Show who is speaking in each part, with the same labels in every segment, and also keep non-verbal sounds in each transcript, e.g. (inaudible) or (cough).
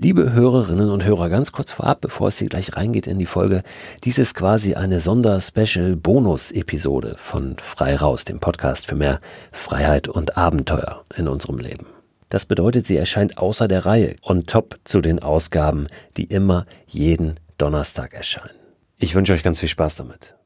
Speaker 1: Liebe Hörerinnen und Hörer, ganz kurz vorab, bevor es hier gleich reingeht in die Folge, dies ist quasi eine Sonder-Special-Bonus-Episode von Frei Raus, dem Podcast für mehr Freiheit und Abenteuer in unserem Leben. Das bedeutet, sie erscheint außer der Reihe on top zu den Ausgaben, die immer jeden Donnerstag erscheinen. Ich wünsche euch ganz viel Spaß damit.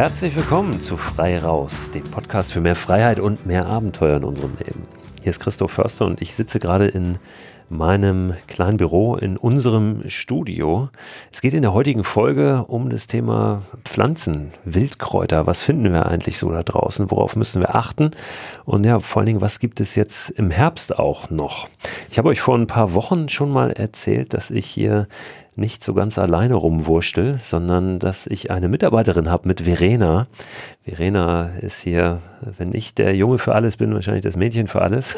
Speaker 1: Herzlich willkommen zu Frei Raus, dem Podcast für mehr Freiheit und mehr Abenteuer in unserem Leben. Hier ist Christoph Förster und ich sitze gerade in meinem kleinen Büro in unserem Studio. Es geht in der heutigen Folge um das Thema Pflanzen, Wildkräuter. Was finden wir eigentlich so da draußen? Worauf müssen wir achten? Und ja, vor allen Dingen, was gibt es jetzt im Herbst auch noch? Ich habe euch vor ein paar Wochen schon mal erzählt, dass ich hier nicht so ganz alleine rumwurschtel, sondern dass ich eine Mitarbeiterin habe mit Verena. Verena ist hier, wenn ich der Junge für alles bin, wahrscheinlich das Mädchen für alles.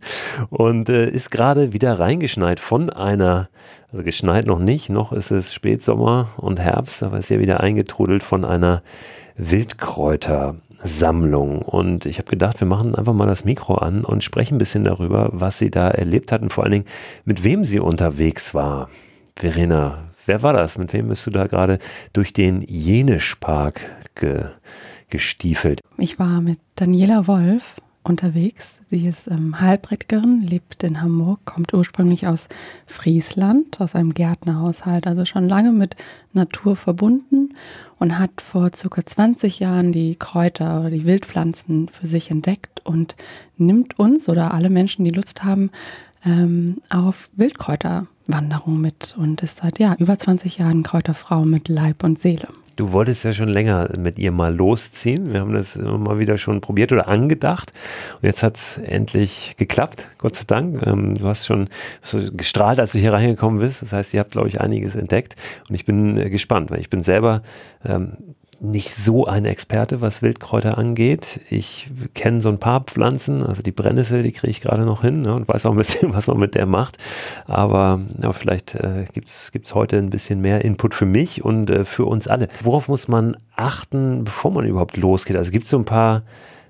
Speaker 1: (laughs) und äh, ist gerade wieder reingeschneit von einer, also geschneit noch nicht, noch ist es Spätsommer und Herbst, aber ist ja wieder eingetrudelt von einer Wildkräutersammlung. Und ich habe gedacht, wir machen einfach mal das Mikro an und sprechen ein bisschen darüber, was sie da erlebt hat und vor allen Dingen, mit wem sie unterwegs war. Verena, wer war das? Mit wem bist du da gerade durch den Jenischpark ge gestiefelt?
Speaker 2: Ich war mit Daniela Wolf unterwegs. Sie ist ähm, Heilpraktikerin, lebt in Hamburg, kommt ursprünglich aus Friesland, aus einem Gärtnerhaushalt, also schon lange mit Natur verbunden und hat vor circa 20 Jahren die Kräuter oder die Wildpflanzen für sich entdeckt und nimmt uns oder alle Menschen, die Lust haben, ähm, auf Wildkräuterwanderung mit und ist seit ja, über 20 Jahren Kräuterfrau mit Leib und Seele.
Speaker 1: Du wolltest ja schon länger mit ihr mal losziehen. Wir haben das immer mal wieder schon probiert oder angedacht. Und jetzt hat es endlich geklappt, Gott sei Dank. Ähm, du hast schon so gestrahlt, als du hier reingekommen bist. Das heißt, ihr habt, glaube ich, einiges entdeckt. Und ich bin äh, gespannt, weil ich bin selber ähm, nicht so ein Experte, was Wildkräuter angeht. Ich kenne so ein paar Pflanzen, also die Brennnessel, die kriege ich gerade noch hin ne, und weiß auch ein bisschen, (laughs) was man mit der macht. Aber ja, vielleicht äh, gibt es heute ein bisschen mehr Input für mich und äh, für uns alle. Worauf muss man achten, bevor man überhaupt losgeht? Also gibt es so ein paar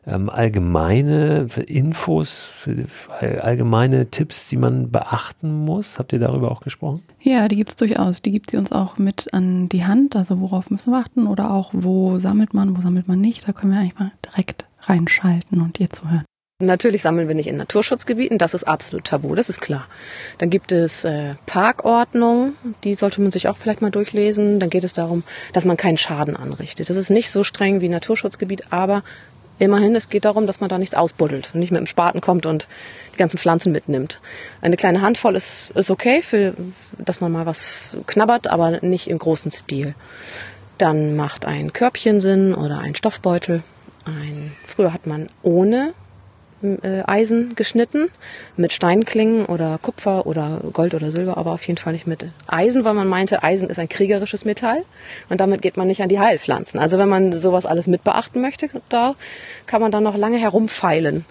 Speaker 1: ähm, allgemeine Infos, allgemeine Tipps, die man beachten muss? Habt ihr darüber auch gesprochen?
Speaker 2: Ja, die gibt es durchaus. Die gibt sie uns auch mit an die Hand. Also worauf müssen wir achten oder auch wo sammelt man, wo sammelt man nicht. Da können wir eigentlich mal direkt reinschalten und ihr zuhören.
Speaker 3: Natürlich sammeln wir nicht in Naturschutzgebieten, das ist absolut tabu, das ist klar. Dann gibt es äh, Parkordnung, die sollte man sich auch vielleicht mal durchlesen. Dann geht es darum, dass man keinen Schaden anrichtet. Das ist nicht so streng wie Naturschutzgebiet, aber Immerhin, es geht darum, dass man da nichts ausbuddelt und nicht mit dem Spaten kommt und die ganzen Pflanzen mitnimmt. Eine kleine Handvoll ist, ist okay, für, dass man mal was knabbert, aber nicht im großen Stil. Dann macht ein Körbchen Sinn oder ein Stoffbeutel. Ein, früher hat man ohne Eisen geschnitten, mit Steinklingen oder Kupfer oder Gold oder Silber, aber auf jeden Fall nicht mit Eisen, weil man meinte, Eisen ist ein kriegerisches Metall und damit geht man nicht an die Heilpflanzen. Also wenn man sowas alles mit beachten möchte, da kann man dann noch lange herumfeilen.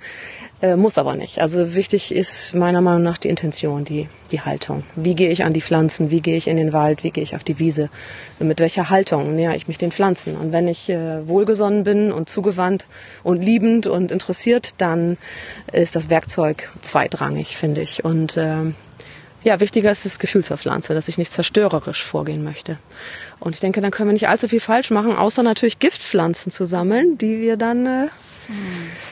Speaker 3: Äh, muss aber nicht. Also wichtig ist meiner Meinung nach die Intention, die, die Haltung. Wie gehe ich an die Pflanzen? Wie gehe ich in den Wald? Wie gehe ich auf die Wiese? Mit welcher Haltung näher ich mich den Pflanzen? Und wenn ich äh, wohlgesonnen bin und zugewandt und liebend und interessiert, dann ist das Werkzeug zweitrangig, finde ich. Und äh, ja, wichtiger ist das Gefühl zur Pflanze, dass ich nicht zerstörerisch vorgehen möchte. Und ich denke, dann können wir nicht allzu viel falsch machen, außer natürlich Giftpflanzen zu sammeln, die wir dann äh,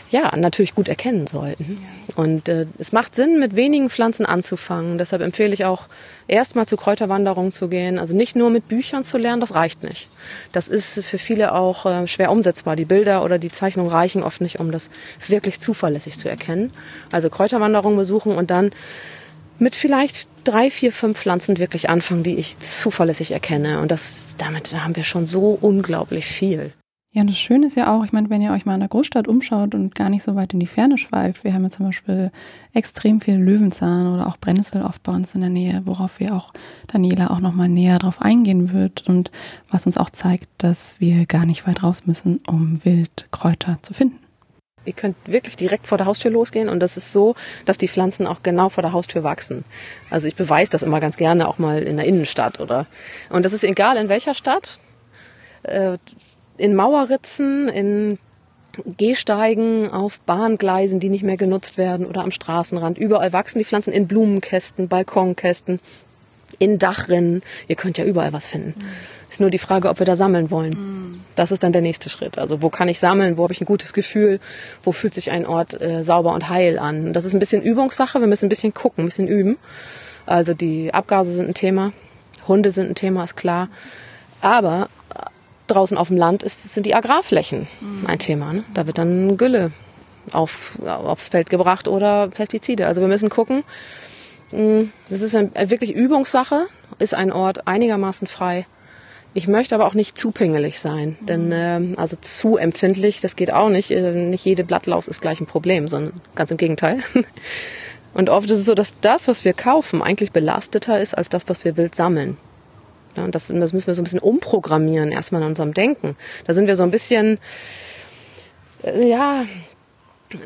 Speaker 3: ja, natürlich gut erkennen sollten. Und äh, es macht Sinn, mit wenigen Pflanzen anzufangen. Deshalb empfehle ich auch, erstmal zu Kräuterwanderungen zu gehen. Also nicht nur mit Büchern zu lernen, das reicht nicht. Das ist für viele auch äh, schwer umsetzbar. Die Bilder oder die Zeichnungen reichen oft nicht, um das wirklich zuverlässig zu erkennen. Also Kräuterwanderungen besuchen und dann mit vielleicht drei, vier, fünf Pflanzen wirklich anfangen, die ich zuverlässig erkenne. Und das, damit haben wir schon so unglaublich viel.
Speaker 2: Ja, und das Schöne ist ja auch, ich meine, wenn ihr euch mal in der Großstadt umschaut und gar nicht so weit in die Ferne schweift, wir haben ja zum Beispiel extrem viel Löwenzahn oder auch Brennnessel oft bei uns in der Nähe, worauf wir auch Daniela auch nochmal näher drauf eingehen wird und was uns auch zeigt, dass wir gar nicht weit raus müssen, um Wildkräuter zu finden.
Speaker 3: Ihr könnt wirklich direkt vor der Haustür losgehen und das ist so, dass die Pflanzen auch genau vor der Haustür wachsen. Also ich beweise das immer ganz gerne auch mal in der Innenstadt oder und das ist egal in welcher Stadt. Äh, in Mauerritzen, in Gehsteigen, auf Bahngleisen, die nicht mehr genutzt werden oder am Straßenrand. Überall wachsen die Pflanzen in Blumenkästen, Balkonkästen, in Dachrinnen. Ihr könnt ja überall was finden. Mhm. Ist nur die Frage, ob wir da sammeln wollen. Mhm. Das ist dann der nächste Schritt. Also wo kann ich sammeln? Wo habe ich ein gutes Gefühl? Wo fühlt sich ein Ort äh, sauber und heil an? Das ist ein bisschen Übungssache. Wir müssen ein bisschen gucken, ein bisschen üben. Also die Abgase sind ein Thema. Hunde sind ein Thema, ist klar. Aber draußen auf dem Land ist, sind die Agrarflächen mhm. ein Thema. Ne? Da wird dann Gülle auf, aufs Feld gebracht oder Pestizide. Also wir müssen gucken. Hm, das ist eine wirklich Übungssache. Ist ein Ort einigermaßen frei? Ich möchte aber auch nicht zu pingelig sein, mhm. denn äh, also zu empfindlich, das geht auch nicht. Äh, nicht jede Blattlaus ist gleich ein Problem, sondern ganz im Gegenteil. (laughs) Und oft ist es so, dass das, was wir kaufen, eigentlich belasteter ist als das, was wir wild sammeln. Ja, und das, das müssen wir so ein bisschen umprogrammieren, erstmal in unserem Denken. Da sind wir so ein bisschen, äh, ja,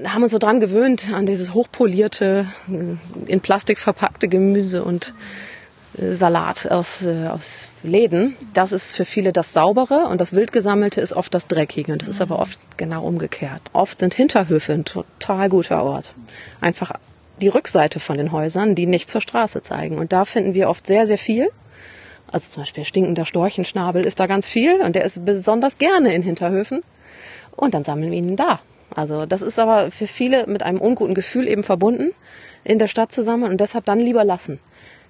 Speaker 3: haben uns so dran gewöhnt an dieses hochpolierte, äh, in Plastik verpackte Gemüse und äh, Salat aus, äh, aus Läden. Das ist für viele das Saubere und das Wildgesammelte ist oft das Dreckige. Und das ist aber oft genau umgekehrt. Oft sind Hinterhöfe ein total guter Ort. Einfach die Rückseite von den Häusern, die nicht zur Straße zeigen. Und da finden wir oft sehr, sehr viel. Also zum Beispiel stinkender Storchenschnabel ist da ganz viel und der ist besonders gerne in Hinterhöfen. Und dann sammeln wir ihn da. Also das ist aber für viele mit einem unguten Gefühl eben verbunden, in der Stadt zu sammeln und deshalb dann lieber lassen.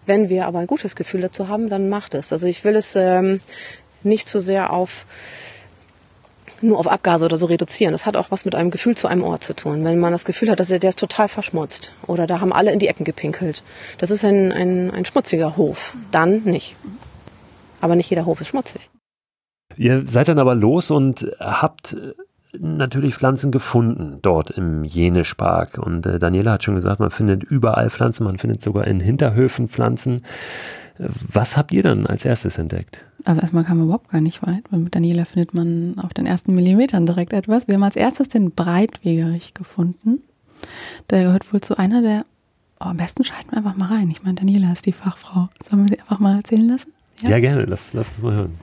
Speaker 3: Wenn wir aber ein gutes Gefühl dazu haben, dann macht es. Also ich will es ähm, nicht so sehr auf nur auf Abgase oder so reduzieren. Das hat auch was mit einem Gefühl zu einem Ort zu tun. Wenn man das Gefühl hat, dass der, der ist total verschmutzt oder da haben alle in die Ecken gepinkelt. Das ist ein, ein, ein schmutziger Hof. Dann nicht. Aber nicht jeder Hof ist schmutzig.
Speaker 1: Ihr seid dann aber los und habt äh, natürlich Pflanzen gefunden dort im Jenischpark. Und äh, Daniela hat schon gesagt, man findet überall Pflanzen, man findet sogar in Hinterhöfen Pflanzen. Was habt ihr dann als erstes entdeckt?
Speaker 2: Also erstmal kam wir überhaupt gar nicht weit, weil mit Daniela findet man auf den ersten Millimetern direkt etwas. Wir haben als erstes den Breitwegerich gefunden. Der gehört wohl zu einer der, oh, am besten schalten wir einfach mal rein. Ich meine, Daniela ist die Fachfrau. Sollen wir sie einfach mal erzählen lassen?
Speaker 1: Ja, ja gerne, lass, lass es mal hören.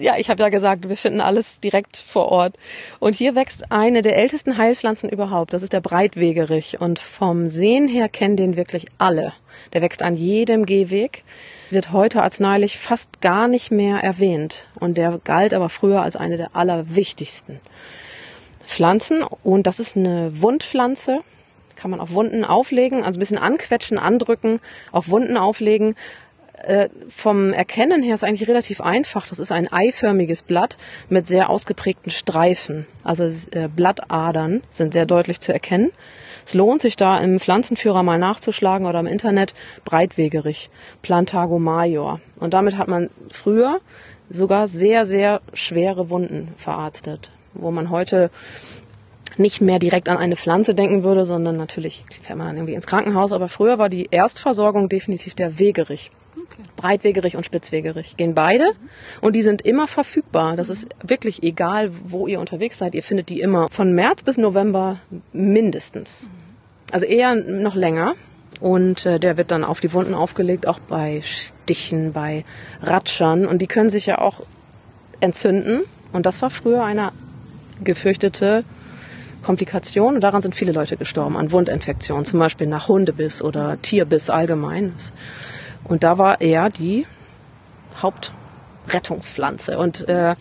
Speaker 3: Ja, ich habe ja gesagt, wir finden alles direkt vor Ort. Und hier wächst eine der ältesten Heilpflanzen überhaupt. Das ist der Breitwegerich. Und vom Sehen her kennen den wirklich alle. Der wächst an jedem Gehweg, wird heute arzneilich fast gar nicht mehr erwähnt. Und der galt aber früher als eine der allerwichtigsten Pflanzen. Und das ist eine Wundpflanze. Kann man auf Wunden auflegen, also ein bisschen anquetschen, andrücken, auf Wunden auflegen äh, vom Erkennen her ist eigentlich relativ einfach. Das ist ein eiförmiges Blatt mit sehr ausgeprägten Streifen. Also äh, Blattadern sind sehr deutlich zu erkennen. Es lohnt sich da im Pflanzenführer mal nachzuschlagen oder im Internet breitwegerig, Plantago major. Und damit hat man früher sogar sehr, sehr schwere Wunden verarztet, wo man heute nicht mehr direkt an eine Pflanze denken würde, sondern natürlich fährt man dann irgendwie ins Krankenhaus. Aber früher war die Erstversorgung definitiv der Wegerich. Okay. Breitwegerich und Spitzwegerich gehen beide und die sind immer verfügbar. Das ist wirklich egal, wo ihr unterwegs seid. Ihr findet die immer von März bis November mindestens. Also eher noch länger. Und äh, der wird dann auf die Wunden aufgelegt, auch bei Stichen, bei Ratschern. Und die können sich ja auch entzünden. Und das war früher eine gefürchtete Komplikation. Und daran sind viele Leute gestorben, an Wundinfektionen, zum Beispiel nach Hundebiss oder Tierbiss allgemein. Und da war er die Hauptrettungspflanze. Und äh,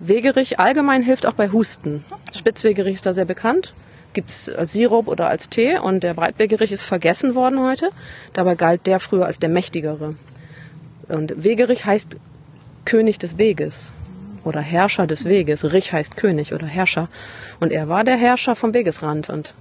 Speaker 3: Wegerich allgemein hilft auch bei Husten. Spitzwegerich ist da sehr bekannt. Gibt es als Sirup oder als Tee. Und der Breitwegerich ist vergessen worden heute. Dabei galt der früher als der mächtigere. Und Wegerich heißt König des Weges oder Herrscher des Weges. Rich heißt König oder Herrscher. Und er war der Herrscher vom Wegesrand. Und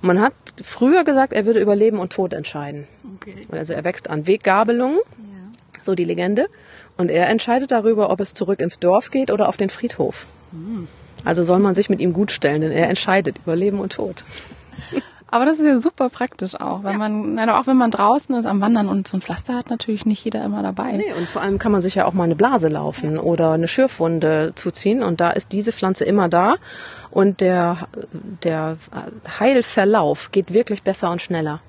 Speaker 3: man hat früher gesagt, er würde über Leben und Tod entscheiden. Okay. Also er wächst an Weggabelungen, ja. so die Legende. Und er entscheidet darüber, ob es zurück ins Dorf geht oder auf den Friedhof. Mhm. Also soll man sich mit ihm gut stellen, denn er entscheidet über Leben und Tod.
Speaker 2: Aber das ist ja super praktisch auch, wenn ja. man, also auch wenn man draußen ist am Wandern und so ein Pflaster hat, natürlich nicht jeder immer dabei.
Speaker 3: Nee, und vor allem kann man sich ja auch mal eine Blase laufen oder eine Schürfwunde zuziehen und da ist diese Pflanze immer da und der, der Heilverlauf geht wirklich besser und schneller.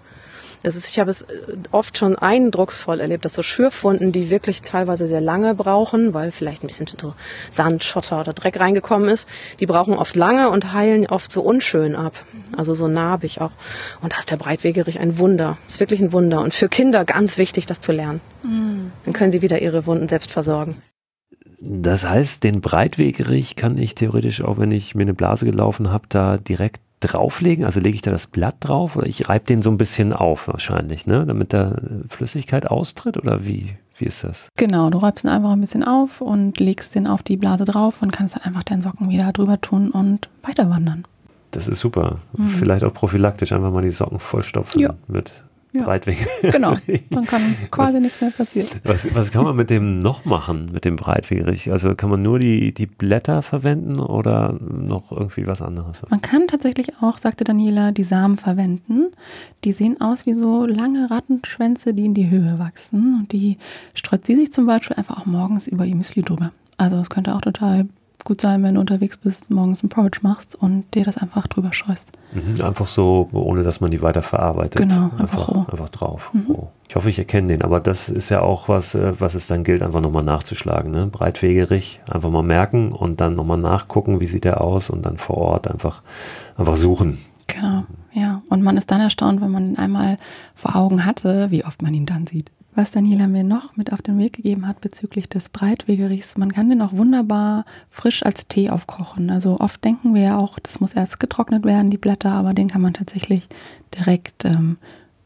Speaker 3: Es ist, ich habe es äh, oft schon eindrucksvoll erlebt, dass so Schürfwunden, die wirklich teilweise sehr lange brauchen, weil vielleicht ein bisschen so Sand, Schotter oder Dreck reingekommen ist, die brauchen oft lange und heilen oft so unschön ab. Also so narbig auch. Und da ist der Breitwegerich ein Wunder. Ist wirklich ein Wunder. Und für Kinder ganz wichtig, das zu lernen. Mhm. Dann können sie wieder ihre Wunden selbst versorgen.
Speaker 1: Das heißt, den Breitwegerich kann ich theoretisch auch, wenn ich mir eine Blase gelaufen habe, da direkt drauflegen? Also lege ich da das Blatt drauf oder ich reibe den so ein bisschen auf wahrscheinlich, ne? damit da Flüssigkeit austritt oder wie, wie ist das?
Speaker 2: Genau, du reibst ihn einfach ein bisschen auf und legst den auf die Blase drauf und kannst dann einfach deinen Socken wieder drüber tun und weiter wandern.
Speaker 1: Das ist super. Mhm. Vielleicht auch prophylaktisch einfach mal die Socken vollstopfen ja. mit ja. Breitweg.
Speaker 2: Genau, (laughs) dann kann quasi was, nichts mehr passieren.
Speaker 1: Was, was kann man mit dem noch machen, mit dem Breitwegerich? Also kann man nur die, die Blätter verwenden oder noch irgendwie was anderes?
Speaker 2: Man kann tatsächlich auch, sagte Daniela, die Samen verwenden. Die sehen aus wie so lange Rattenschwänze, die in die Höhe wachsen. Und die streut sie sich zum Beispiel einfach auch morgens über ihr Müsli drüber. Also es könnte auch total gut sein, wenn du unterwegs bist, morgens ein Porridge machst und dir das einfach drüber schreust.
Speaker 1: Mhm, einfach so, ohne dass man die weiter verarbeitet.
Speaker 2: Genau,
Speaker 1: einfach, einfach, einfach drauf. Mhm. Roh. Ich hoffe, ich erkenne den, aber das ist ja auch was, äh, was es dann gilt, einfach nochmal nachzuschlagen. Ne? Breitwegerig, einfach mal merken und dann nochmal nachgucken, wie sieht der aus und dann vor Ort einfach, einfach suchen.
Speaker 2: Genau, ja. Und man ist dann erstaunt, wenn man ihn einmal vor Augen hatte, wie oft man ihn dann sieht was Daniela mir noch mit auf den Weg gegeben hat bezüglich des Breitwegerichs. Man kann den auch wunderbar frisch als Tee aufkochen. Also oft denken wir ja auch, das muss erst getrocknet werden, die Blätter, aber den kann man tatsächlich direkt ähm,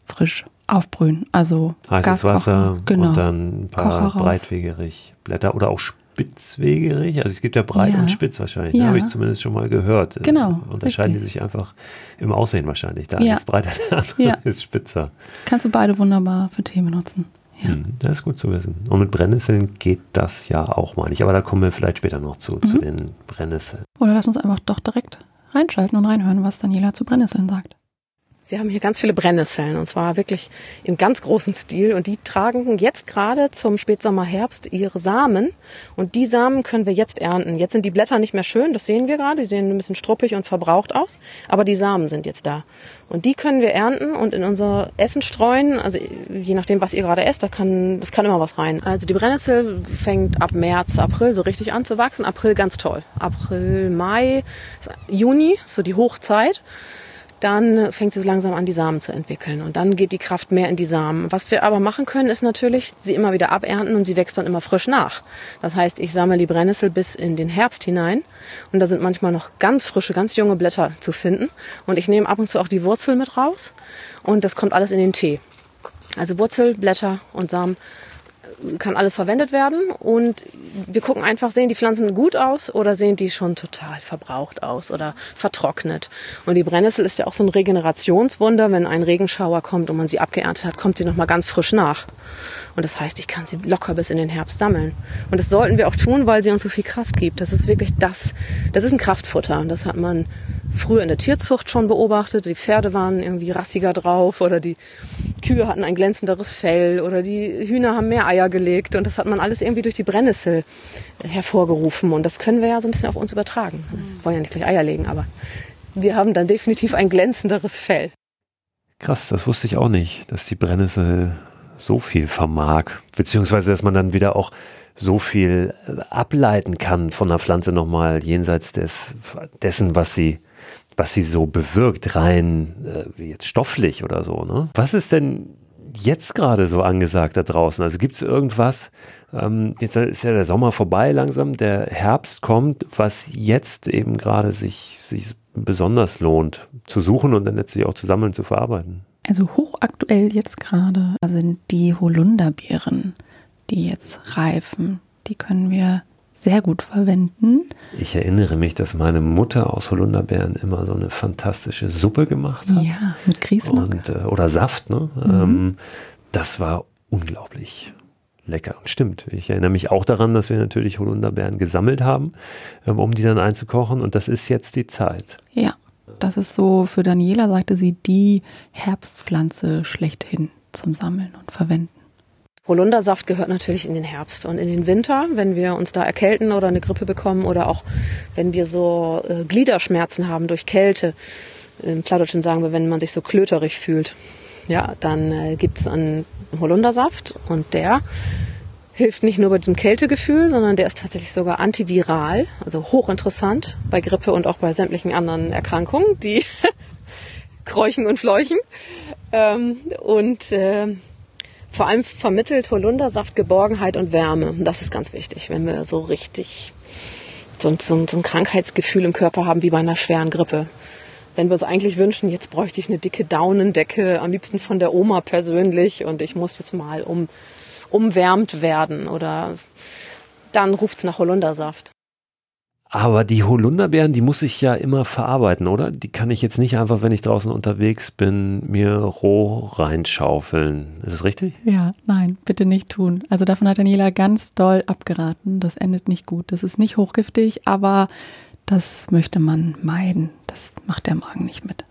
Speaker 2: frisch aufbrühen. Also
Speaker 1: heißes Wasser genau. und dann ein paar Breitwegerich-Blätter oder auch Spitzwegerich. Also es gibt ja breit ja. und spitz wahrscheinlich. Ne? Ja. Habe ich zumindest schon mal gehört.
Speaker 2: Genau.
Speaker 1: Unterscheiden richtig. die sich einfach im Aussehen wahrscheinlich. Der ja. eine ist breiter, der andere ja. ist spitzer.
Speaker 2: Kannst du beide wunderbar für Tee benutzen.
Speaker 1: Ja. Hm, das ist gut zu wissen. Und mit Brennnesseln geht das ja auch mal nicht. Aber da kommen wir vielleicht später noch zu, mhm. zu den Brennnesseln.
Speaker 2: Oder lass uns einfach doch direkt reinschalten und reinhören, was Daniela zu Brennnesseln sagt.
Speaker 3: Wir haben hier ganz viele Brennnesseln und zwar wirklich in ganz großen Stil. Und die tragen jetzt gerade zum Spätsommer, Herbst ihre Samen. Und die Samen können wir jetzt ernten. Jetzt sind die Blätter nicht mehr schön, das sehen wir gerade, die sehen ein bisschen struppig und verbraucht aus, aber die Samen sind jetzt da. Und die können wir ernten und in unser Essen streuen, also je nachdem, was ihr gerade esst, da kann, das kann immer was rein. Also die Brennnessel fängt ab März, April so richtig an zu wachsen, April ganz toll. April, Mai, Juni, so die Hochzeit dann fängt sie langsam an, die Samen zu entwickeln. Und dann geht die Kraft mehr in die Samen. Was wir aber machen können, ist natürlich, sie immer wieder abernten und sie wächst dann immer frisch nach. Das heißt, ich sammle die Brennnessel bis in den Herbst hinein. Und da sind manchmal noch ganz frische, ganz junge Blätter zu finden. Und ich nehme ab und zu auch die Wurzel mit raus. Und das kommt alles in den Tee. Also Wurzel, Blätter und Samen kann alles verwendet werden und wir gucken einfach, sehen die Pflanzen gut aus oder sehen die schon total verbraucht aus oder vertrocknet. Und die Brennnessel ist ja auch so ein Regenerationswunder. Wenn ein Regenschauer kommt und man sie abgeerntet hat, kommt sie nochmal ganz frisch nach. Und das heißt, ich kann sie locker bis in den Herbst sammeln. Und das sollten wir auch tun, weil sie uns so viel Kraft gibt. Das ist wirklich das, das ist ein Kraftfutter. Und das hat man früher in der Tierzucht schon beobachtet. Die Pferde waren irgendwie rassiger drauf oder die Kühe hatten ein glänzenderes Fell oder die Hühner haben mehr Eier gelegt und das hat man alles irgendwie durch die Brennnessel hervorgerufen und das können wir ja so ein bisschen auf uns übertragen. Wir wollen ja nicht gleich Eier legen, aber wir haben dann definitiv ein glänzenderes Fell.
Speaker 1: Krass, das wusste ich auch nicht, dass die Brennnessel so viel vermag, beziehungsweise dass man dann wieder auch so viel ableiten kann von der Pflanze nochmal jenseits des, dessen, was sie was sie so bewirkt, rein äh, jetzt stofflich oder so. Ne? Was ist denn jetzt gerade so angesagt da draußen? Also gibt es irgendwas, ähm, jetzt ist ja der Sommer vorbei langsam, der Herbst kommt, was jetzt eben gerade sich, sich besonders lohnt zu suchen und dann letztlich auch zu sammeln, zu verarbeiten?
Speaker 2: Also hochaktuell jetzt gerade sind die Holunderbeeren, die jetzt reifen. Die können wir sehr gut verwenden.
Speaker 1: Ich erinnere mich, dass meine Mutter aus Holunderbeeren immer so eine fantastische Suppe gemacht hat.
Speaker 2: Ja, mit Grießnock.
Speaker 1: Und, äh, oder Saft. Ne? Mhm. Ähm, das war unglaublich lecker. Und stimmt. Ich erinnere mich auch daran, dass wir natürlich Holunderbeeren gesammelt haben, ähm, um die dann einzukochen. Und das ist jetzt die Zeit.
Speaker 2: Ja, Das ist so, für Daniela sagte sie, die Herbstpflanze schlechthin zum Sammeln und Verwenden.
Speaker 3: Holundersaft gehört natürlich in den Herbst und in den Winter, wenn wir uns da erkälten oder eine Grippe bekommen oder auch wenn wir so äh, Gliederschmerzen haben durch Kälte. Im Plattdeutschen sagen wir, wenn man sich so klöterig fühlt. Ja, dann äh, gibt's einen Holundersaft und der hilft nicht nur bei diesem Kältegefühl, sondern der ist tatsächlich sogar antiviral, also hochinteressant bei Grippe und auch bei sämtlichen anderen Erkrankungen, die (laughs) kräuchen und fleuchen. Ähm, und äh, vor allem vermittelt Holundersaft Geborgenheit und Wärme. Und das ist ganz wichtig, wenn wir so richtig so, so, so ein Krankheitsgefühl im Körper haben wie bei einer schweren Grippe. Wenn wir uns eigentlich wünschen, jetzt bräuchte ich eine dicke Daunendecke, am liebsten von der Oma persönlich und ich muss jetzt mal um umwärmt werden oder dann ruft's nach Holundersaft.
Speaker 1: Aber die Holunderbeeren, die muss ich ja immer verarbeiten, oder? Die kann ich jetzt nicht einfach, wenn ich draußen unterwegs bin, mir roh reinschaufeln. Ist es richtig?
Speaker 2: Ja, nein, bitte nicht tun. Also davon hat Daniela ganz doll abgeraten. Das endet nicht gut. Das ist nicht hochgiftig, aber das möchte man meiden. Das macht der Magen nicht mit.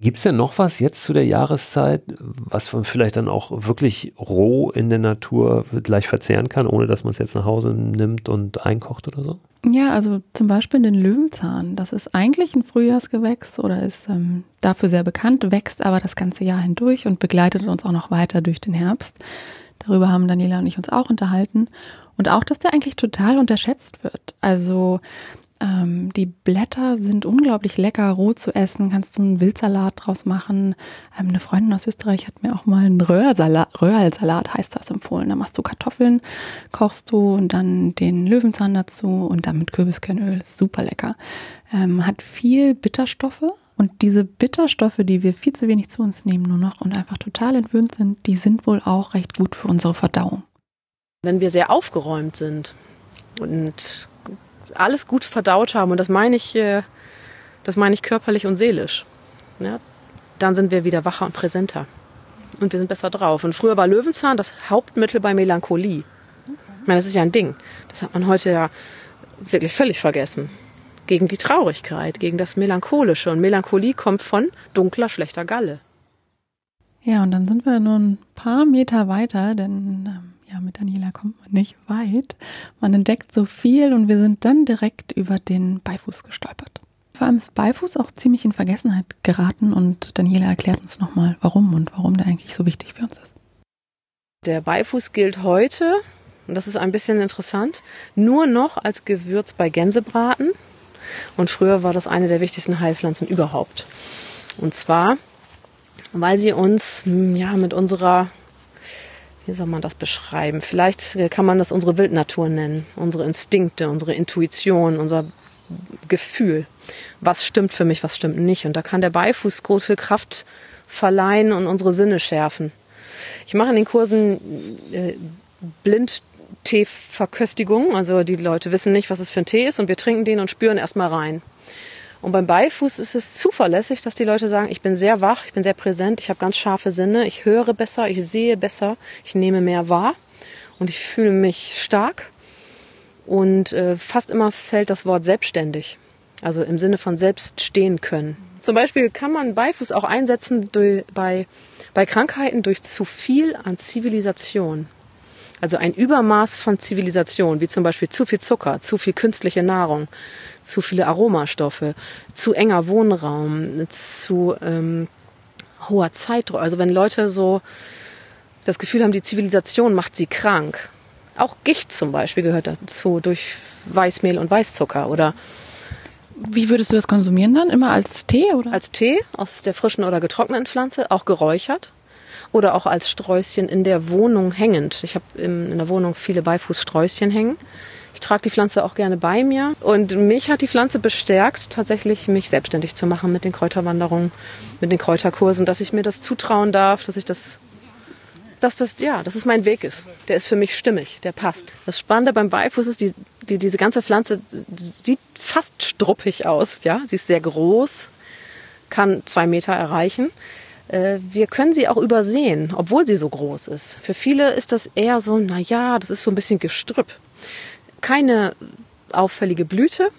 Speaker 1: Gibt es denn noch was jetzt zu der Jahreszeit, was man vielleicht dann auch wirklich roh in der Natur gleich verzehren kann, ohne dass man es jetzt nach Hause nimmt und einkocht oder so?
Speaker 2: Ja, also zum Beispiel den Löwenzahn. Das ist eigentlich ein Frühjahrsgewächs oder ist ähm, dafür sehr bekannt, wächst aber das ganze Jahr hindurch und begleitet uns auch noch weiter durch den Herbst. Darüber haben Daniela und ich uns auch unterhalten. Und auch, dass der eigentlich total unterschätzt wird. Also ähm, die Blätter sind unglaublich lecker, roh zu essen. Kannst du einen Wildsalat draus machen. Ähm, eine Freundin aus Österreich hat mir auch mal einen Röhrsalat, heißt das, empfohlen. Da machst du Kartoffeln, kochst du und dann den Löwenzahn dazu und dann mit Kürbiskernöl. Super lecker. Ähm, hat viel Bitterstoffe. Und diese Bitterstoffe, die wir viel zu wenig zu uns nehmen nur noch und einfach total entwöhnt sind, die sind wohl auch recht gut für unsere Verdauung.
Speaker 3: Wenn wir sehr aufgeräumt sind und alles gut verdaut haben, und das meine ich, äh, das meine ich körperlich und seelisch, ja, dann sind wir wieder wacher und präsenter. Und wir sind besser drauf. Und früher war Löwenzahn das Hauptmittel bei Melancholie. Ich meine, das ist ja ein Ding. Das hat man heute ja wirklich völlig vergessen. Gegen die Traurigkeit, gegen das Melancholische. Und Melancholie kommt von dunkler, schlechter Galle.
Speaker 2: Ja, und dann sind wir nur ein paar Meter weiter, denn ähm, ja, mit Daniela kommt man nicht weit. Man entdeckt so viel und wir sind dann direkt über den Beifuß gestolpert. Vor allem ist Beifuß auch ziemlich in Vergessenheit geraten und Daniela erklärt uns nochmal, warum und warum der eigentlich so wichtig für uns ist.
Speaker 3: Der Beifuß gilt heute, und das ist ein bisschen interessant, nur noch als Gewürz bei Gänsebraten. Und früher war das eine der wichtigsten Heilpflanzen überhaupt. Und zwar, weil sie uns ja mit unserer wie soll man das beschreiben? Vielleicht kann man das unsere Wildnatur nennen, unsere Instinkte, unsere Intuition, unser Gefühl. Was stimmt für mich, was stimmt nicht? Und da kann der Beifuß große Kraft verleihen und unsere Sinne schärfen. Ich mache in den Kursen äh, Blindtee-Verköstigung. Also die Leute wissen nicht, was es für ein Tee ist und wir trinken den und spüren erstmal rein. Und beim Beifuß ist es zuverlässig, dass die Leute sagen, ich bin sehr wach, ich bin sehr präsent, ich habe ganz scharfe Sinne, ich höre besser, ich sehe besser, ich nehme mehr wahr und ich fühle mich stark. Und äh, fast immer fällt das Wort selbstständig, also im Sinne von selbst stehen können. Zum Beispiel kann man Beifuß auch einsetzen durch, bei, bei Krankheiten durch zu viel an Zivilisation. Also ein Übermaß von Zivilisation, wie zum Beispiel zu viel Zucker, zu viel künstliche Nahrung, zu viele Aromastoffe, zu enger Wohnraum, zu ähm, hoher Zeitdruck. Also wenn Leute so das Gefühl haben, die Zivilisation macht sie krank. Auch Gicht zum Beispiel gehört dazu durch Weißmehl und Weißzucker oder
Speaker 2: wie würdest du das konsumieren dann? Immer als Tee oder?
Speaker 3: Als Tee aus der frischen oder getrockneten Pflanze, auch geräuchert oder auch als Sträußchen in der Wohnung hängend. Ich habe in der Wohnung viele Beifußsträußchen hängen. Ich trage die Pflanze auch gerne bei mir. Und mich hat die Pflanze bestärkt, tatsächlich mich selbstständig zu machen mit den Kräuterwanderungen, mit den Kräuterkursen, dass ich mir das zutrauen darf, dass ich das dass das, ja, dass es mein Weg ist. Der ist für mich stimmig, der passt. Das Spannende beim Beifuß ist, die, die, diese ganze Pflanze sieht fast struppig aus, ja. Sie ist sehr groß, kann zwei Meter erreichen. Äh, wir können sie auch übersehen, obwohl sie so groß ist. Für viele ist das eher so, na ja, das ist so ein bisschen Gestrüpp keine auffällige Blüte,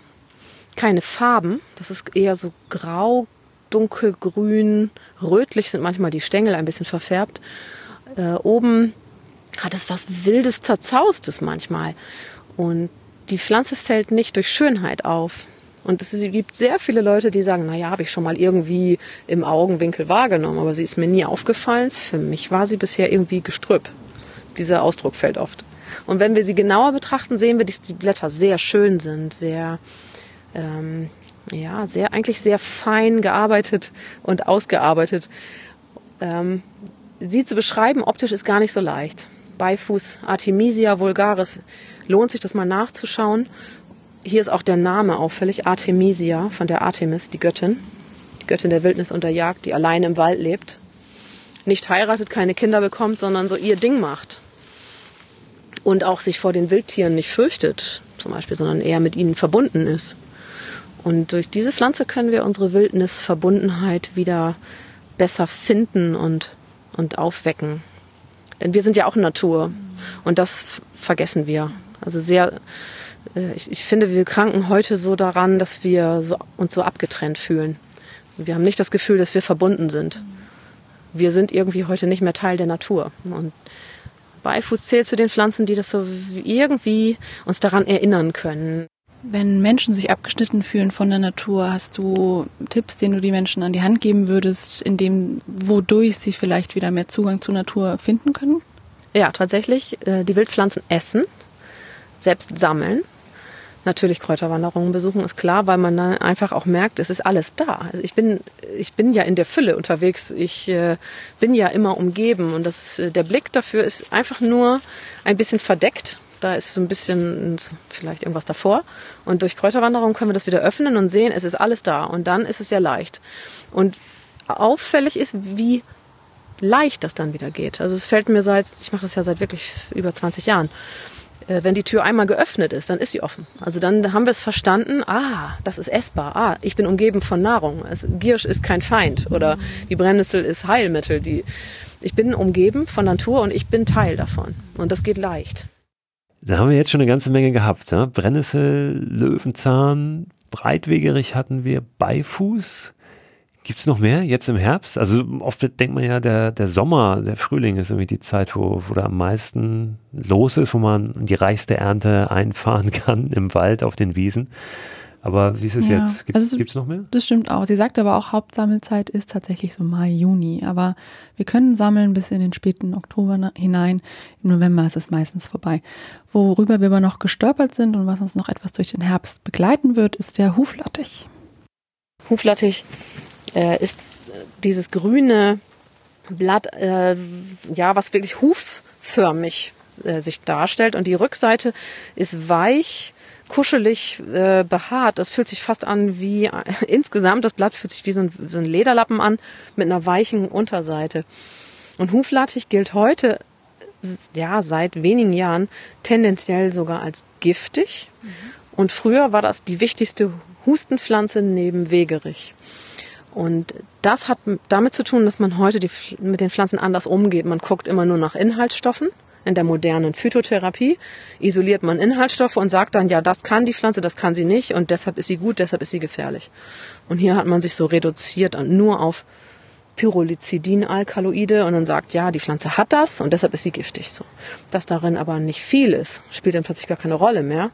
Speaker 3: keine Farben. Das ist eher so grau, dunkelgrün, rötlich sind manchmal die Stängel ein bisschen verfärbt. Äh, oben hat es was wildes, zerzaustes manchmal. Und die Pflanze fällt nicht durch Schönheit auf. Und es gibt sehr viele Leute, die sagen, naja, habe ich schon mal irgendwie im Augenwinkel wahrgenommen, aber sie ist mir nie aufgefallen. Für mich war sie bisher irgendwie Gestrüpp. Dieser Ausdruck fällt oft. Und wenn wir sie genauer betrachten, sehen wir, dass die Blätter sehr schön sind, sehr, ähm, ja, sehr, eigentlich sehr fein gearbeitet und ausgearbeitet. Ähm, sie zu beschreiben optisch ist gar nicht so leicht. Beifuß Artemisia vulgaris lohnt sich das mal nachzuschauen. Hier ist auch der Name auffällig, Artemisia von der Artemis, die Göttin, die Göttin der Wildnis und der Jagd, die allein im Wald lebt, nicht heiratet, keine Kinder bekommt, sondern so ihr Ding macht und auch sich vor den Wildtieren nicht fürchtet, zum Beispiel, sondern eher mit ihnen verbunden ist. Und durch diese Pflanze können wir unsere Wildnisverbundenheit wieder besser finden und, und aufwecken. Denn wir sind ja auch Natur und das vergessen wir. Also sehr, ich, ich finde, wir kranken heute so daran, dass wir so, uns so abgetrennt fühlen. Wir haben nicht das Gefühl, dass wir verbunden sind. Wir sind irgendwie heute nicht mehr Teil der Natur. Und Beifuß zählt zu den Pflanzen, die das so irgendwie uns daran erinnern können.
Speaker 2: Wenn Menschen sich abgeschnitten fühlen von der Natur, hast du Tipps, den du die Menschen an die Hand geben würdest, in dem, wodurch sie vielleicht wieder mehr Zugang zur Natur finden können?
Speaker 3: Ja, tatsächlich. Äh, die Wildpflanzen essen selbst sammeln. Natürlich Kräuterwanderungen besuchen, ist klar, weil man dann einfach auch merkt, es ist alles da. Also ich bin, ich bin ja in der Fülle unterwegs. Ich äh, bin ja immer umgeben und das, äh, der Blick dafür ist einfach nur ein bisschen verdeckt. Da ist so ein bisschen vielleicht irgendwas davor. Und durch Kräuterwanderung können wir das wieder öffnen und sehen, es ist alles da. Und dann ist es ja leicht. Und auffällig ist, wie leicht das dann wieder geht. Also es fällt mir seit, ich mache das ja seit wirklich über 20 Jahren wenn die Tür einmal geöffnet ist, dann ist sie offen. Also dann haben wir es verstanden, ah, das ist essbar, ah, ich bin umgeben von Nahrung. Also Giersch ist kein Feind oder die Brennnessel ist Heilmittel. Die, ich bin umgeben von Natur und ich bin Teil davon. Und das geht leicht.
Speaker 1: Da haben wir jetzt schon eine ganze Menge gehabt. Ne? Brennnessel, Löwenzahn, Breitwegerich hatten wir, Beifuß. Gibt es noch mehr jetzt im Herbst? Also oft denkt man ja, der, der Sommer, der Frühling ist irgendwie die Zeit, wo, wo da am meisten los ist, wo man die reichste Ernte einfahren (laughs) kann im Wald, auf den Wiesen. Aber wie ist es ja, jetzt? Gibt es also, noch mehr?
Speaker 2: Das stimmt auch. Sie sagt aber auch, Hauptsammelzeit ist tatsächlich so Mai, Juni. Aber wir können sammeln bis in den späten Oktober hinein. Im November ist es meistens vorbei. Worüber wir aber noch gestolpert sind und was uns noch etwas durch den Herbst begleiten wird, ist der Huflattich.
Speaker 3: Huflattich äh, ist dieses grüne Blatt, äh, ja, was wirklich hufförmig äh, sich darstellt. Und die Rückseite ist weich, kuschelig äh, behaart. Das fühlt sich fast an wie äh, (laughs) insgesamt das Blatt fühlt sich wie so ein, so ein Lederlappen an mit einer weichen Unterseite. Und Huflattich gilt heute ja seit wenigen Jahren tendenziell sogar als giftig. Mhm. Und früher war das die wichtigste Hustenpflanze neben Wegerich. Und das hat damit zu tun, dass man heute die, mit den Pflanzen anders umgeht. Man guckt immer nur nach Inhaltsstoffen. In der modernen Phytotherapie isoliert man Inhaltsstoffe und sagt dann, ja, das kann die Pflanze, das kann sie nicht und deshalb ist sie gut, deshalb ist sie gefährlich. Und hier hat man sich so reduziert nur auf Pyrrolizidin-Alkaloide und dann sagt, ja, die Pflanze hat das und deshalb ist sie giftig. So. Dass darin aber nicht viel ist, spielt dann plötzlich gar keine Rolle mehr.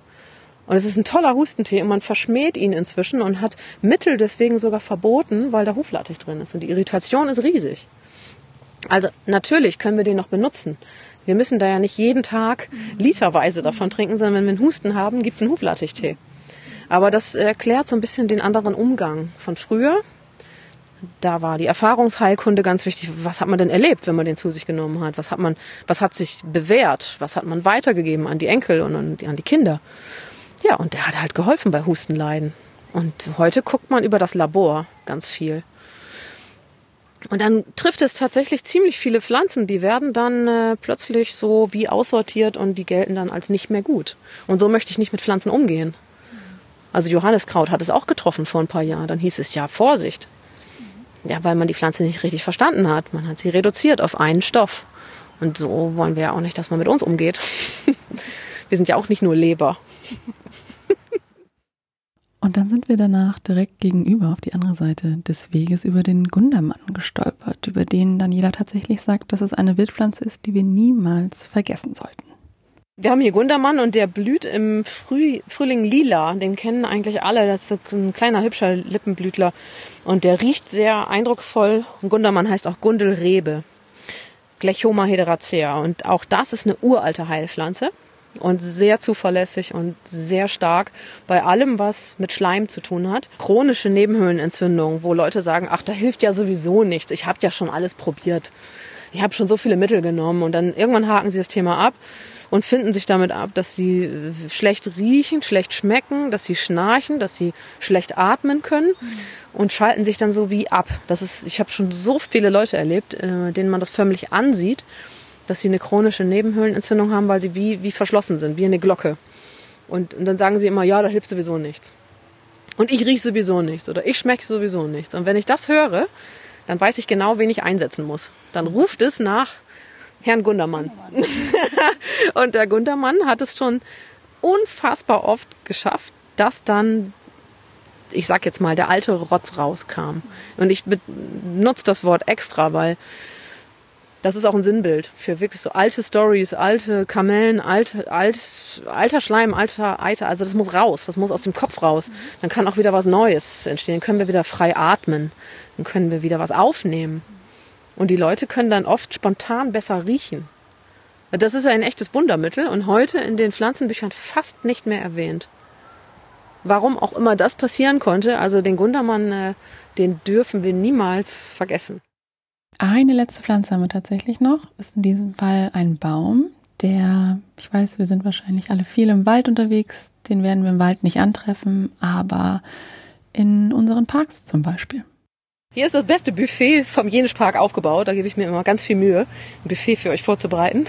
Speaker 3: Und es ist ein toller Hustentee und man verschmäht ihn inzwischen und hat Mittel deswegen sogar verboten, weil da Huflattich drin ist. Und die Irritation ist riesig. Also natürlich können wir den noch benutzen. Wir müssen da ja nicht jeden Tag literweise davon trinken, sondern wenn wir einen Husten haben, gibt's einen Huflattichtee. Aber das erklärt so ein bisschen den anderen Umgang von früher. Da war die Erfahrungsheilkunde ganz wichtig. Was hat man denn erlebt, wenn man den zu sich genommen hat? Was hat man, was hat sich bewährt? Was hat man weitergegeben an die Enkel und an die, an die Kinder? Ja, und der hat halt geholfen bei Hustenleiden. Und heute guckt man über das Labor ganz viel. Und dann trifft es tatsächlich ziemlich viele Pflanzen, die werden dann äh, plötzlich so wie aussortiert und die gelten dann als nicht mehr gut. Und so möchte ich nicht mit Pflanzen umgehen. Also Johanneskraut hat es auch getroffen vor ein paar Jahren. Dann hieß es ja Vorsicht. Ja, weil man die Pflanze nicht richtig verstanden hat. Man hat sie reduziert auf einen Stoff. Und so wollen wir ja auch nicht, dass man mit uns umgeht. (laughs) wir sind ja auch nicht nur Leber.
Speaker 2: Und dann sind wir danach direkt gegenüber auf die andere Seite des Weges über den Gundermann gestolpert, über den Daniela tatsächlich sagt, dass es eine Wildpflanze ist, die wir niemals vergessen sollten.
Speaker 3: Wir haben hier Gundermann und der blüht im Früh, Frühling lila. Den kennen eigentlich alle. Das ist ein kleiner, hübscher Lippenblütler. Und der riecht sehr eindrucksvoll. Und Gundermann heißt auch Gundelrebe. Glechoma hederacea. Und auch das ist eine uralte Heilpflanze und sehr zuverlässig und sehr stark bei allem, was mit Schleim zu tun hat. Chronische Nebenhöhlenentzündung, wo Leute sagen, ach, da hilft ja sowieso nichts. Ich habe ja schon alles probiert. Ich habe schon so viele Mittel genommen und dann irgendwann haken sie das Thema ab und finden sich damit ab, dass sie äh, schlecht riechen, schlecht schmecken, dass sie schnarchen, dass sie schlecht atmen können und schalten sich dann so wie ab. Das ist, ich habe schon so viele Leute erlebt, äh, denen man das förmlich ansieht, dass sie eine chronische Nebenhöhlenentzündung haben, weil sie wie, wie verschlossen sind, wie eine Glocke. Und, und dann sagen sie immer, ja, da hilft sowieso nichts. Und ich rieche sowieso nichts oder ich schmecke sowieso nichts. Und wenn ich das höre, dann weiß ich genau, wen ich einsetzen muss. Dann ruft es nach Herrn Gundermann. (laughs) und der Gundermann hat es schon unfassbar oft geschafft, dass dann, ich sag jetzt mal, der alte Rotz rauskam. Und ich benutze das Wort extra, weil das ist auch ein Sinnbild für wirklich so alte Stories, alte Kamellen, alte, alt, alter Schleim, alter Eiter. Also das muss raus, das muss aus dem Kopf raus. Dann kann auch wieder was Neues entstehen. Dann können wir wieder frei atmen. Dann können wir wieder was aufnehmen. Und die Leute können dann oft spontan besser riechen. Das ist ein echtes Wundermittel und heute in den Pflanzenbüchern fast nicht mehr erwähnt. Warum auch immer das passieren konnte, also den Gundermann, äh, den dürfen wir niemals vergessen.
Speaker 2: Eine letzte Pflanze haben wir tatsächlich noch. Ist in diesem Fall ein Baum, der, ich weiß, wir sind wahrscheinlich alle viel im Wald unterwegs. Den werden wir im Wald nicht antreffen, aber in unseren Parks zum Beispiel.
Speaker 3: Hier ist das beste Buffet vom Jenischpark aufgebaut. Da gebe ich mir immer ganz viel Mühe, ein Buffet für euch vorzubereiten.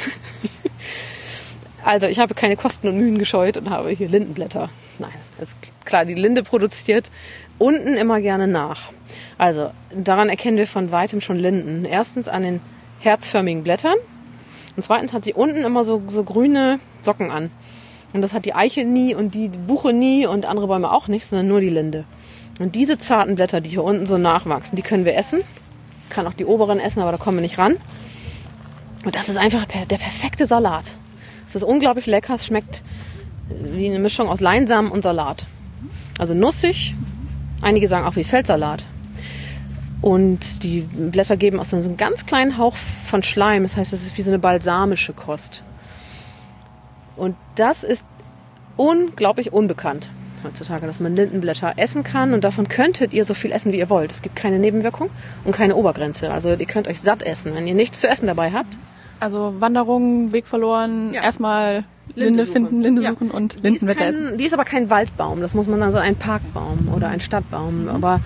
Speaker 3: (laughs) also ich habe keine Kosten und Mühen gescheut und habe hier Lindenblätter. Nein, ist klar, die Linde produziert unten immer gerne nach. Also daran erkennen wir von weitem schon Linden. Erstens an den herzförmigen Blättern und zweitens hat sie unten immer so, so grüne Socken an. Und das hat die Eiche nie und die Buche nie und andere Bäume auch nicht, sondern nur die Linde. Und diese zarten Blätter, die hier unten so nachwachsen, die können wir essen. Kann auch die oberen essen, aber da kommen wir nicht ran. Und das ist einfach der perfekte Salat. Es ist unglaublich lecker. Es schmeckt wie eine Mischung aus Leinsamen und Salat. Also nussig. Einige sagen auch wie Feldsalat. Und die Blätter geben auch so einen ganz kleinen Hauch von Schleim. Das heißt, es ist wie so eine balsamische Kost. Und das ist unglaublich unbekannt heutzutage, dass man Lindenblätter essen kann und davon könntet ihr so viel essen, wie ihr wollt. Es gibt keine Nebenwirkung und keine Obergrenze. Also ihr könnt euch satt essen, wenn ihr nichts zu essen dabei habt.
Speaker 2: Also Wanderung, Weg verloren, ja. erstmal Linde, Linde finden, Linde ja. suchen und Lindenwetter
Speaker 3: essen. Die ist aber kein Waldbaum, das muss man dann sagen, ein Parkbaum oder ein Stadtbaum. Mhm. Aber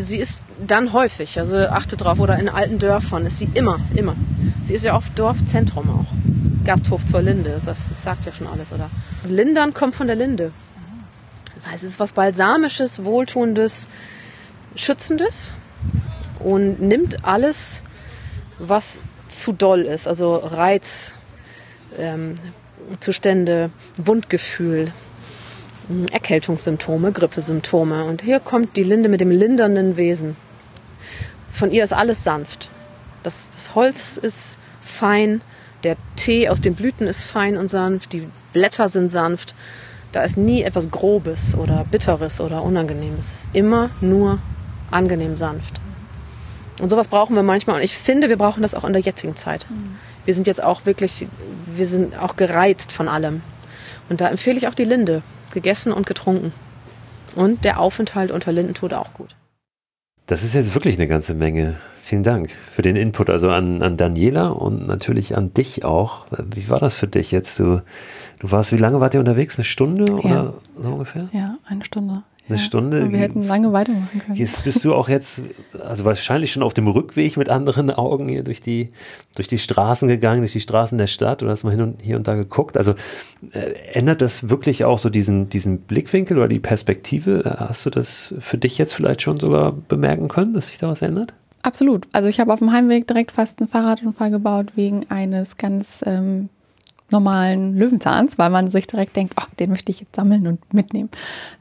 Speaker 3: sie ist dann häufig, also achtet drauf, oder in alten Dörfern ist sie immer, immer. Sie ist ja oft Dorfzentrum auch. Gasthof zur Linde, das, das sagt ja schon alles, oder? Lindern kommt von der Linde. Das heißt, es ist was Balsamisches, Wohltuendes, Schützendes und nimmt alles, was zu doll ist, also Reizzustände, ähm, Wundgefühl, Erkältungssymptome, Grippesymptome. Und hier kommt die Linde mit dem lindernden Wesen. Von ihr ist alles sanft. Das, das Holz ist fein, der Tee aus den Blüten ist fein und sanft, die Blätter sind sanft. Da ist nie etwas Grobes oder Bitteres oder Unangenehmes. Es ist immer nur angenehm sanft. Und sowas brauchen wir manchmal. Und ich finde, wir brauchen das auch in der jetzigen Zeit. Mhm. Wir sind jetzt auch wirklich, wir sind auch gereizt von allem. Und da empfehle ich auch die Linde. Gegessen und getrunken. Und der Aufenthalt unter Linden tut auch gut.
Speaker 1: Das ist jetzt wirklich eine ganze Menge. Vielen Dank für den Input. Also an, an Daniela und natürlich an dich auch. Wie war das für dich jetzt? Du Du warst, wie lange wart ihr unterwegs? Eine Stunde ja. oder so ungefähr?
Speaker 2: Ja, eine Stunde.
Speaker 1: Eine ja. Stunde.
Speaker 2: Und wir hätten lange weitermachen können.
Speaker 1: Jetzt bist du auch jetzt, also wahrscheinlich schon auf dem Rückweg mit anderen Augen hier durch die, durch die Straßen gegangen, durch die Straßen der Stadt oder hast mal hin und, hier und da geguckt. Also äh, ändert das wirklich auch so diesen, diesen Blickwinkel oder die Perspektive? Hast du das für dich jetzt vielleicht schon sogar bemerken können, dass sich da was ändert?
Speaker 2: Absolut. Also ich habe auf dem Heimweg direkt fast einen Fahrradunfall gebaut wegen eines ganz ähm, normalen Löwenzahns, weil man sich direkt denkt, oh, den möchte ich jetzt sammeln und mitnehmen.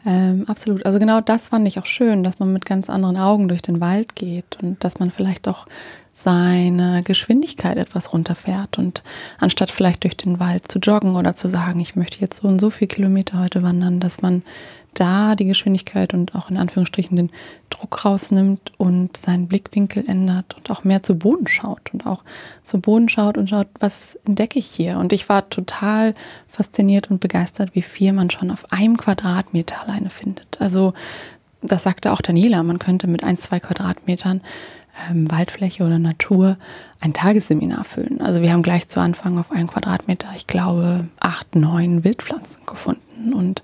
Speaker 2: Ähm, absolut. Also genau das fand ich auch schön, dass man mit ganz anderen Augen durch den Wald geht und dass man vielleicht auch seine Geschwindigkeit etwas runterfährt und anstatt vielleicht durch den Wald zu joggen oder zu sagen, ich möchte jetzt so und so viele Kilometer heute wandern, dass man da die Geschwindigkeit und auch in Anführungsstrichen den Druck rausnimmt und seinen Blickwinkel ändert und auch mehr zu Boden schaut und auch zu Boden schaut und schaut, was entdecke ich hier? Und ich war total fasziniert und begeistert, wie viel man schon auf einem Quadratmeter alleine findet. Also das sagte auch Daniela, man könnte mit ein, zwei Quadratmetern ähm, Waldfläche oder Natur ein Tagesseminar füllen. Also wir haben gleich zu Anfang auf einem Quadratmeter, ich glaube, acht, neun Wildpflanzen gefunden. Und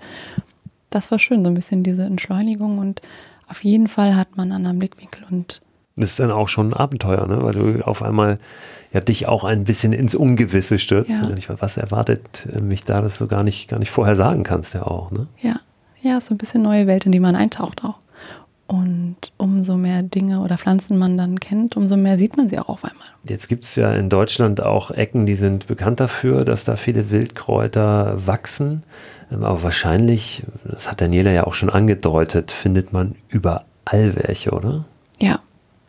Speaker 2: das war schön, so ein bisschen diese Entschleunigung und auf jeden Fall hat man einen anderen Blickwinkel und
Speaker 1: das ist dann auch schon ein Abenteuer, ne? weil du auf einmal ja dich auch ein bisschen ins Ungewisse stürzt. Ja. Was erwartet mich da, dass du gar nicht, gar nicht vorher sagen kannst, ja auch. Ne?
Speaker 2: Ja, ja, so ein bisschen neue Welt, in die man eintaucht auch. Und umso mehr Dinge oder Pflanzen man dann kennt, umso mehr sieht man sie auch auf einmal.
Speaker 1: Jetzt gibt es ja in Deutschland auch Ecken, die sind bekannt dafür, dass da viele Wildkräuter wachsen. Ähm, aber wahrscheinlich, das hat Daniela ja auch schon angedeutet, findet man überall welche, oder?
Speaker 2: Ja,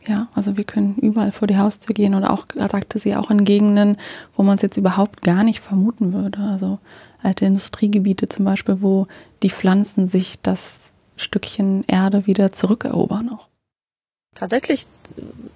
Speaker 2: ja, also wir können überall vor die Haustür gehen oder auch, sagte sie, auch in Gegenden, wo man es jetzt überhaupt gar nicht vermuten würde. Also alte Industriegebiete zum Beispiel, wo die Pflanzen sich das Stückchen Erde wieder zurückerobern auch.
Speaker 3: Tatsächlich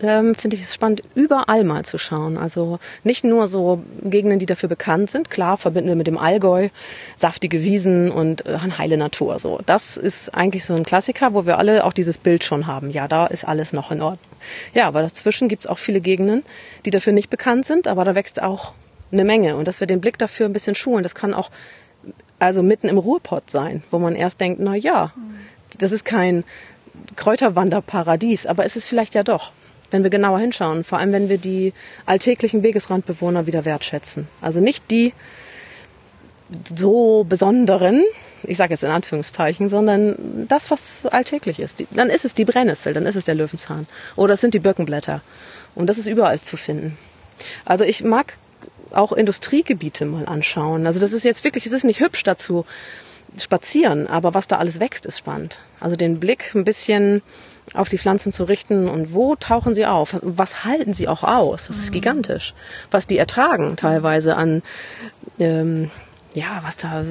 Speaker 3: ähm, finde ich es spannend, überall mal zu schauen. Also nicht nur so Gegenden, die dafür bekannt sind. Klar verbinden wir mit dem Allgäu saftige Wiesen und äh, heile Natur. So, das ist eigentlich so ein Klassiker, wo wir alle auch dieses Bild schon haben. Ja, da ist alles noch in Ordnung. Ja, aber dazwischen gibt es auch viele Gegenden, die dafür nicht bekannt sind, aber da wächst auch eine Menge. Und dass wir den Blick dafür ein bisschen schulen, das kann auch also mitten im Ruhrpott sein, wo man erst denkt, na ja, das ist kein Kräuterwanderparadies, aber es ist vielleicht ja doch, wenn wir genauer hinschauen, vor allem wenn wir die alltäglichen Wegesrandbewohner wieder wertschätzen. Also nicht die so besonderen, ich sage jetzt in Anführungszeichen, sondern das, was alltäglich ist. dann ist es die Brennnessel, dann ist es der Löwenzahn oder es sind die Birkenblätter. Und das ist überall zu finden. Also ich mag auch Industriegebiete mal anschauen. Also das ist jetzt wirklich, es ist nicht hübsch dazu spazieren, aber was da alles wächst, ist spannend. Also den Blick ein bisschen auf die Pflanzen zu richten und wo tauchen sie auf? Was halten sie auch aus? Das ist mhm. gigantisch. Was die ertragen teilweise an, ähm, ja, was da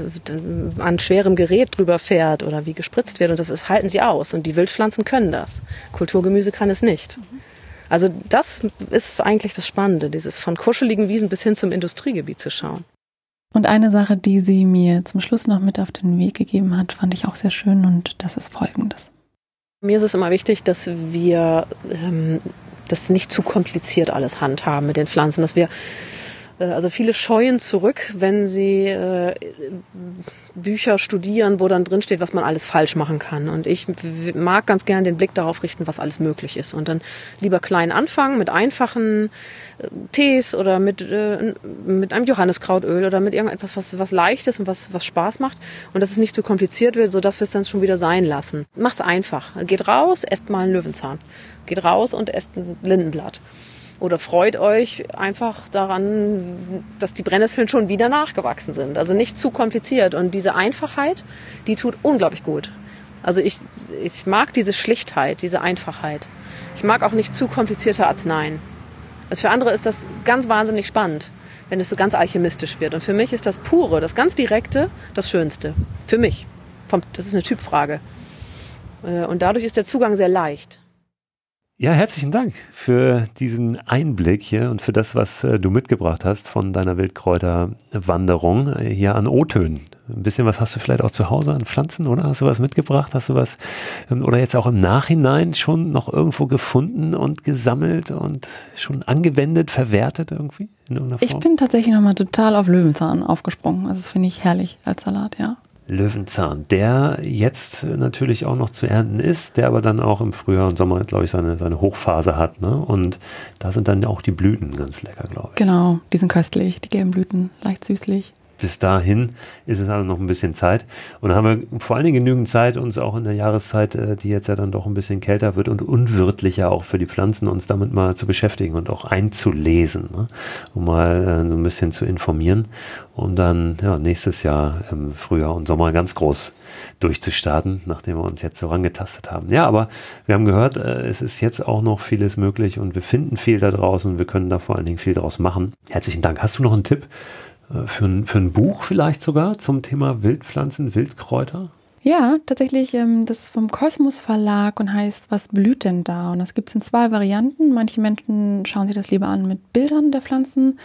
Speaker 3: an schwerem Gerät drüber fährt oder wie gespritzt wird und das ist, halten sie aus. Und die Wildpflanzen können das. Kulturgemüse kann es nicht. Mhm. Also das ist eigentlich das Spannende, dieses von kuscheligen Wiesen bis hin zum Industriegebiet zu schauen.
Speaker 2: Und eine Sache, die sie mir zum Schluss noch mit auf den Weg gegeben hat, fand ich auch sehr schön und das ist folgendes.
Speaker 3: Mir ist es immer wichtig, dass wir ähm, das nicht zu kompliziert alles handhaben mit den Pflanzen, dass wir also viele scheuen zurück, wenn sie äh, Bücher studieren, wo dann drin steht, was man alles falsch machen kann. Und ich mag ganz gern den Blick darauf richten, was alles möglich ist. Und dann lieber klein anfangen mit einfachen äh, Tees oder mit, äh, mit einem Johanniskrautöl oder mit irgendetwas, was, was leicht ist und was, was Spaß macht. Und dass es nicht zu kompliziert wird, sodass wir es dann schon wieder sein lassen. Macht's einfach. Geht raus, esst mal einen Löwenzahn. Geht raus und esst ein Lindenblatt oder freut euch einfach daran, dass die Brennnesseln schon wieder nachgewachsen sind. Also nicht zu kompliziert. Und diese Einfachheit, die tut unglaublich gut. Also ich, ich mag diese Schlichtheit, diese Einfachheit. Ich mag auch nicht zu komplizierte Arzneien. Also für andere ist das ganz wahnsinnig spannend, wenn es so ganz alchemistisch wird. Und für mich ist das Pure, das ganz Direkte, das Schönste. Für mich. Das ist eine Typfrage. Äh, und dadurch ist der Zugang sehr leicht.
Speaker 1: Ja, herzlichen Dank für diesen Einblick hier und für das, was äh, du mitgebracht hast von deiner Wildkräuterwanderung äh, hier an O-Tönen. Ein bisschen was hast du vielleicht auch zu Hause an Pflanzen, oder? Hast du was mitgebracht? Hast du was ähm, oder jetzt auch im Nachhinein schon noch irgendwo gefunden und gesammelt und schon angewendet, verwertet irgendwie?
Speaker 2: Ich bin tatsächlich nochmal total auf Löwenzahn aufgesprungen. Also das finde ich herrlich als Salat, ja.
Speaker 1: Löwenzahn, der jetzt natürlich auch noch zu ernten ist, der aber dann auch im Frühjahr und Sommer, glaube ich, seine, seine Hochphase hat. Ne? Und da sind dann auch die Blüten ganz lecker, glaube ich.
Speaker 2: Genau, die sind köstlich, die gelben Blüten, leicht süßlich.
Speaker 1: Bis dahin ist es also noch ein bisschen Zeit. Und da haben wir vor allen Dingen genügend Zeit, uns auch in der Jahreszeit, äh, die jetzt ja dann doch ein bisschen kälter wird und unwirtlicher auch für die Pflanzen, uns damit mal zu beschäftigen und auch einzulesen, ne? um mal äh, so ein bisschen zu informieren und dann ja, nächstes Jahr im Frühjahr und Sommer ganz groß durchzustarten, nachdem wir uns jetzt so rangetastet haben. Ja, aber wir haben gehört, äh, es ist jetzt auch noch vieles möglich und wir finden viel da draußen. Wir können da vor allen Dingen viel draus machen. Herzlichen Dank. Hast du noch einen Tipp? Äh, für ein, für ein Buch vielleicht sogar zum Thema Wildpflanzen, Wildkräuter?
Speaker 2: Ja, tatsächlich, ähm, das ist vom Kosmos Verlag und heißt Was blüht denn da? Und das gibt es in zwei Varianten. Manche Menschen schauen sich das lieber an mit Bildern der Pflanzen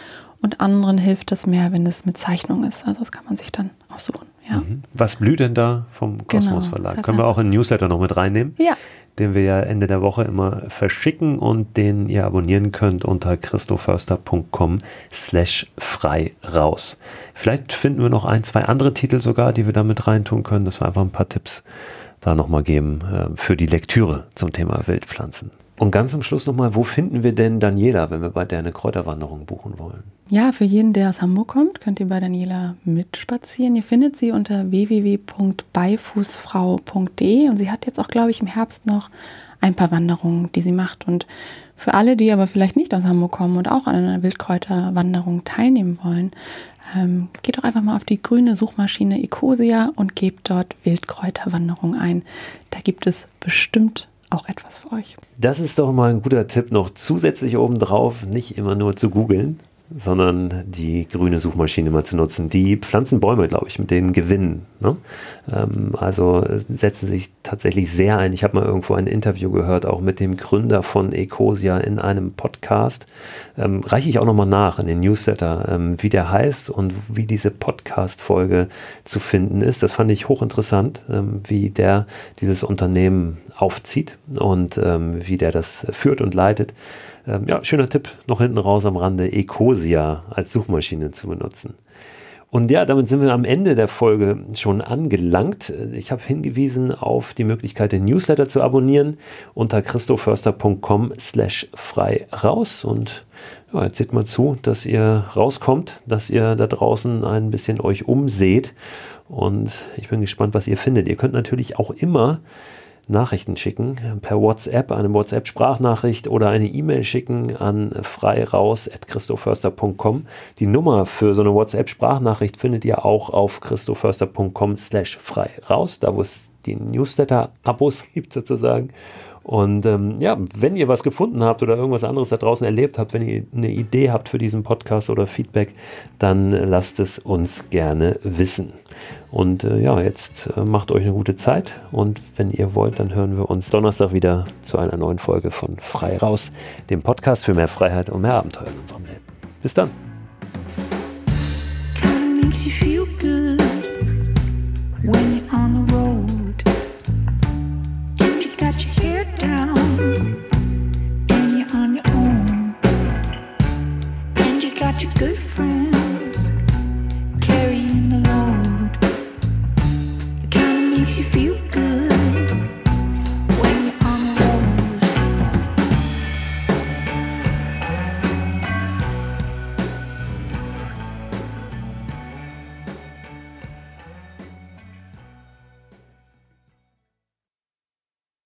Speaker 2: und anderen hilft das mehr, wenn es mit Zeichnung ist. Also das kann man sich dann aussuchen. Ja. Mhm.
Speaker 1: Was blüht denn da vom Kosmos genau, Verlag? Können wir auch in Newsletter noch mit reinnehmen?
Speaker 2: Ja,
Speaker 1: den wir ja Ende der Woche immer verschicken und den ihr abonnieren könnt unter christoförster.com slash frei raus. Vielleicht finden wir noch ein, zwei andere Titel sogar, die wir da mit reintun können, dass wir einfach ein paar Tipps da nochmal geben äh, für die Lektüre zum Thema Wildpflanzen. Und ganz zum Schluss nochmal, wo finden wir denn Daniela, wenn wir bei der eine Kräuterwanderung buchen wollen?
Speaker 2: Ja, für jeden, der aus Hamburg kommt, könnt ihr bei Daniela mitspazieren. Ihr findet sie unter www.beifußfrau.de und sie hat jetzt auch, glaube ich, im Herbst noch ein paar Wanderungen, die sie macht. Und für alle, die aber vielleicht nicht aus Hamburg kommen und auch an einer Wildkräuterwanderung teilnehmen wollen, ähm, geht doch einfach mal auf die grüne Suchmaschine Ecosia und gebt dort Wildkräuterwanderung ein. Da gibt es bestimmt auch etwas für euch.
Speaker 1: Das ist doch mal ein guter Tipp noch zusätzlich obendrauf, nicht immer nur zu googeln, sondern die grüne Suchmaschine mal zu nutzen. Die pflanzen Bäume, glaube ich, mit denen gewinnen. Ne? Ähm, also setzen sich tatsächlich sehr ein. Ich habe mal irgendwo ein Interview gehört, auch mit dem Gründer von Ecosia in einem Podcast. Ähm, reiche ich auch nochmal nach in den Newsletter, ähm, wie der heißt und wie diese Podcast-Folge zu finden ist. Das fand ich hochinteressant, ähm, wie der dieses Unternehmen aufzieht und ähm, wie der das führt und leitet. Ähm, ja, schöner Tipp noch hinten raus am Rande, Ecosia als Suchmaschine zu benutzen. Und ja, damit sind wir am Ende der Folge schon angelangt. Ich habe hingewiesen auf die Möglichkeit, den Newsletter zu abonnieren unter christoförster.com slash frei raus. Und ja, jetzt seht mal zu, dass ihr rauskommt, dass ihr da draußen ein bisschen euch umseht. Und ich bin gespannt, was ihr findet. Ihr könnt natürlich auch immer Nachrichten schicken, per WhatsApp, eine WhatsApp-Sprachnachricht oder eine E-Mail schicken an freiraus.christoförster.com. Die Nummer für so eine WhatsApp-Sprachnachricht findet ihr auch auf christoförster.com slash frei raus, da wo es die Newsletter-Abos (laughs) gibt sozusagen. Und ähm, ja, wenn ihr was gefunden habt oder irgendwas anderes da draußen erlebt habt, wenn ihr eine Idee habt für diesen Podcast oder Feedback, dann lasst es uns gerne wissen. Und äh, ja, jetzt äh, macht euch eine gute Zeit und wenn ihr wollt, dann hören wir uns Donnerstag wieder zu einer neuen Folge von Frei Raus, dem Podcast für mehr Freiheit und mehr Abenteuer in unserem Leben. Bis dann.